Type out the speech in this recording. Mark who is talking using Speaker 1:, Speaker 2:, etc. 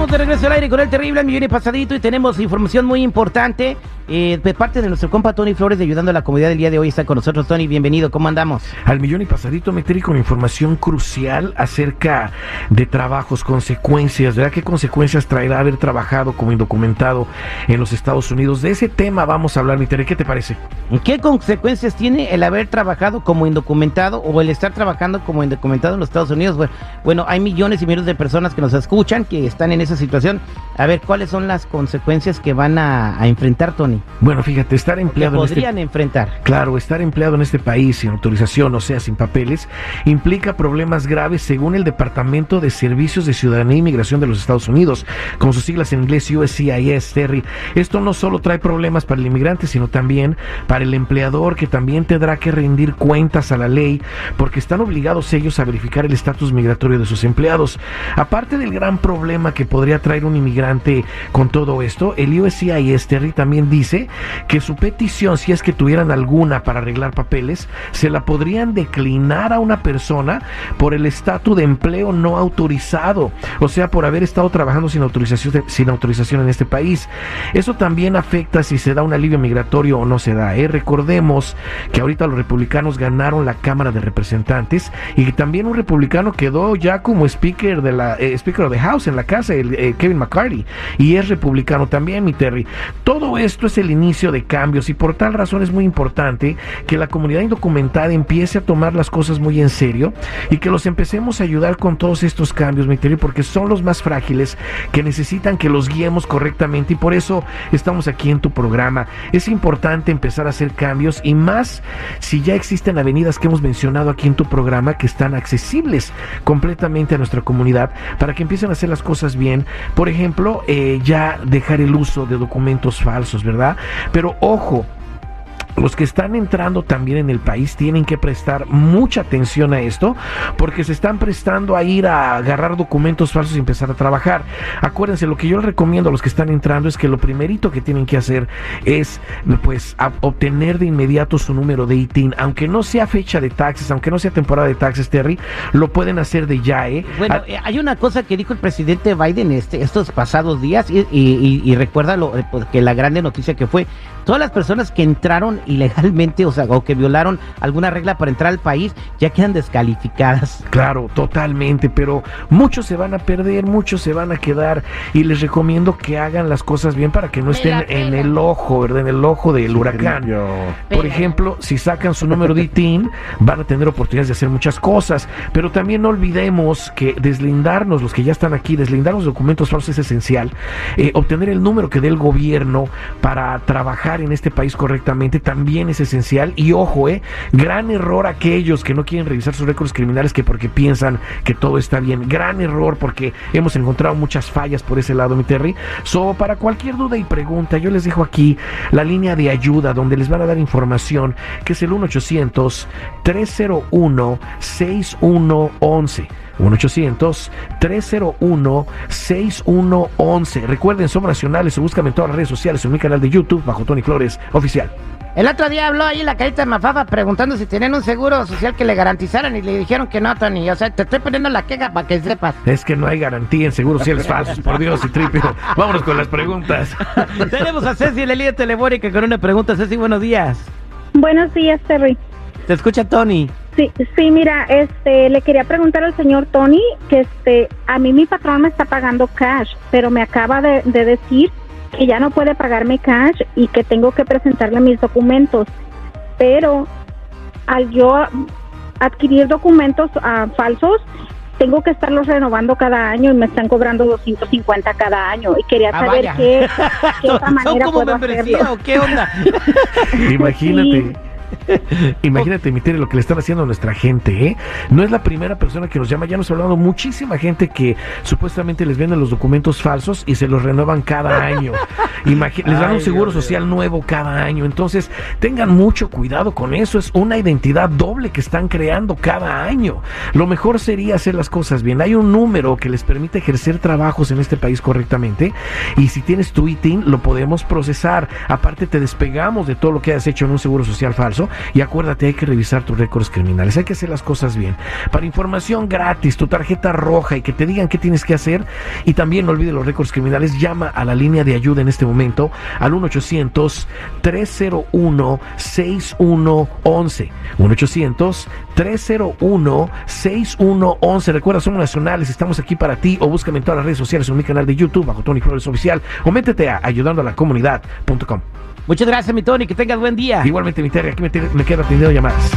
Speaker 1: Estamos de regreso al aire con el terrible millón y pasadito y tenemos información muy importante eh, de parte de nuestro compa Tony Flores de Ayudando a la Comunidad del día de hoy. Está con nosotros Tony, bienvenido, ¿cómo andamos?
Speaker 2: Al millón y pasadito metí con información crucial acerca de trabajos, consecuencias, ¿verdad? ¿Qué consecuencias traerá haber trabajado como indocumentado en los Estados Unidos? De ese tema vamos a hablar, mi ¿qué te parece?
Speaker 1: ¿Qué consecuencias tiene el haber trabajado como indocumentado o el estar trabajando como indocumentado en los Estados Unidos? Bueno, hay millones y millones de personas que nos escuchan, que están en esa situación. A ver, ¿cuáles son las consecuencias que van a, enfrentar, Tony?
Speaker 2: Bueno, fíjate, estar empleado
Speaker 1: que podrían en este, enfrentar.
Speaker 2: Claro, estar empleado en este país sin autorización, o sea, sin papeles, implica problemas graves según el Departamento de Servicios de Ciudadanía e Inmigración de los Estados Unidos, con sus siglas en inglés USCIS, Terry. Esto no solo trae problemas para el inmigrante, sino también para el empleador, que también tendrá que rendir cuentas a la ley, porque están obligados ellos a verificar el estatus migratorio de sus empleados. Aparte del gran problema que podría traer un inmigrante con todo esto. El USCIS Terry también dice que su petición, si es que tuvieran alguna para arreglar papeles, se la podrían declinar a una persona por el estatus de empleo no autorizado, o sea, por haber estado trabajando sin autorización, sin autorización en este país. Eso también afecta si se da un alivio migratorio o no se da. ¿eh? Recordemos que ahorita los republicanos ganaron la Cámara de Representantes y también un republicano quedó ya como speaker de la eh, speaker of the House en la casa el, eh, Kevin McCarthy, y es republicano también, mi Terry. Todo esto es el inicio de cambios y por tal razón es muy importante que la comunidad indocumentada empiece a tomar las cosas muy en serio y que los empecemos a ayudar con todos estos cambios, mi Terry, porque son los más frágiles que necesitan que los guiemos correctamente y por eso estamos aquí en tu programa. Es importante empezar a hacer cambios y más si ya existen avenidas que hemos mencionado aquí en tu programa que están accesibles completamente a nuestra comunidad para que empiecen a hacer las cosas bien. Por ejemplo, eh, ya dejar el uso de documentos falsos, ¿verdad? Pero ojo, los que están entrando también en el país tienen que prestar mucha atención a esto porque se están prestando a ir a agarrar documentos falsos y empezar a trabajar. Acuérdense, lo que yo les recomiendo a los que están entrando es que lo primerito que tienen que hacer es pues obtener de inmediato su número de ITIN, aunque no sea fecha de taxes, aunque no sea temporada de taxes, Terry, lo pueden hacer de ya, ¿eh?
Speaker 1: Bueno, ah, eh, hay una cosa que dijo el presidente Biden este, estos pasados días y, y, recuerda lo, eh, pues, que la grande noticia que fue todas las personas que entraron ilegalmente, o sea, o que violaron alguna regla para entrar al país, ya quedan descalificadas.
Speaker 2: Claro, totalmente, pero muchos se van a perder, muchos se van a quedar y les recomiendo que hagan las cosas bien para que no estén en el ojo, ¿verdad? En el ojo del huracán. Por ejemplo, si sacan su número de ITIN, van a tener oportunidades de hacer muchas cosas, pero también no olvidemos que deslindarnos, los que ya están aquí, deslindar los documentos falsos es esencial. Eh, obtener el número que dé el gobierno para trabajar en este país correctamente también es esencial. Y ojo, eh, gran error aquellos que no quieren revisar sus récords criminales que porque piensan que todo está bien. Gran error porque hemos encontrado muchas fallas por ese lado, mi Terry. So, para cualquier duda y pregunta, yo les dejo aquí la línea de ayuda donde les van a dar información, que es el 1-800-301-6111. 1-800-301-6111. Recuerden, somos nacionales, se buscan en todas las redes sociales, en mi canal de YouTube, bajo Tony Flores Oficial.
Speaker 1: El otro día habló ahí la carita de Mafafa preguntando si tenían un seguro social que le garantizaran y le dijeron que no, Tony. O sea, te estoy poniendo la queja para que sepas.
Speaker 2: Es que no hay garantía en seguros sociales falsos, por Dios y tripio. Vámonos con las preguntas.
Speaker 1: Tenemos a Ceci en la línea telefónica con una pregunta. Ceci, buenos días.
Speaker 3: Buenos días, Terry.
Speaker 1: Te escucha Tony.
Speaker 3: Sí, sí, mira, este, le quería preguntar al señor Tony que este, a mí mi patrón me está pagando cash, pero me acaba de, decir que ya no puede pagarme cash y que tengo que presentarle mis documentos. Pero al yo adquirir documentos ah, falsos, tengo que estarlos renovando cada año y me están cobrando 250 cada año y quería ah, saber qué, otra manera puedo hacerlo.
Speaker 1: qué onda?
Speaker 2: Imagínate. Imagínate, mi lo que le están haciendo a nuestra gente, ¿eh? No es la primera persona que nos llama, ya nos ha hablado muchísima gente que supuestamente les venden los documentos falsos y se los renuevan cada año. Imagi- les dan un seguro
Speaker 1: Dios
Speaker 2: social nuevo cada año. Entonces, tengan mucho cuidado con eso. Es una identidad doble que están creando cada año. Lo mejor sería hacer las cosas bien. Hay un número que les permite ejercer trabajos en este país correctamente. Y si tienes tu ITIN, lo podemos procesar. Aparte, te despegamos de todo lo que has hecho en un seguro social falso. Y acuérdate, hay que revisar tus récords criminales. Hay que hacer las cosas bien. Para información gratis, tu tarjeta roja y que te digan qué tienes que hacer. Y también no olvides los récords criminales. Llama a la línea de ayuda en este momento al 1-800-301-6111. 1-800-301-6111. Recuerda, somos nacionales, estamos aquí para ti. O búscame en todas las redes sociales en mi canal de YouTube bajo Tony Flores Oficial. O métete a ayudando a la comunidad.com.
Speaker 1: Muchas gracias, mi Tony, que tengas buen día.
Speaker 2: Igualmente, mi Terry, aquí me, me quedo atendiendo llamadas.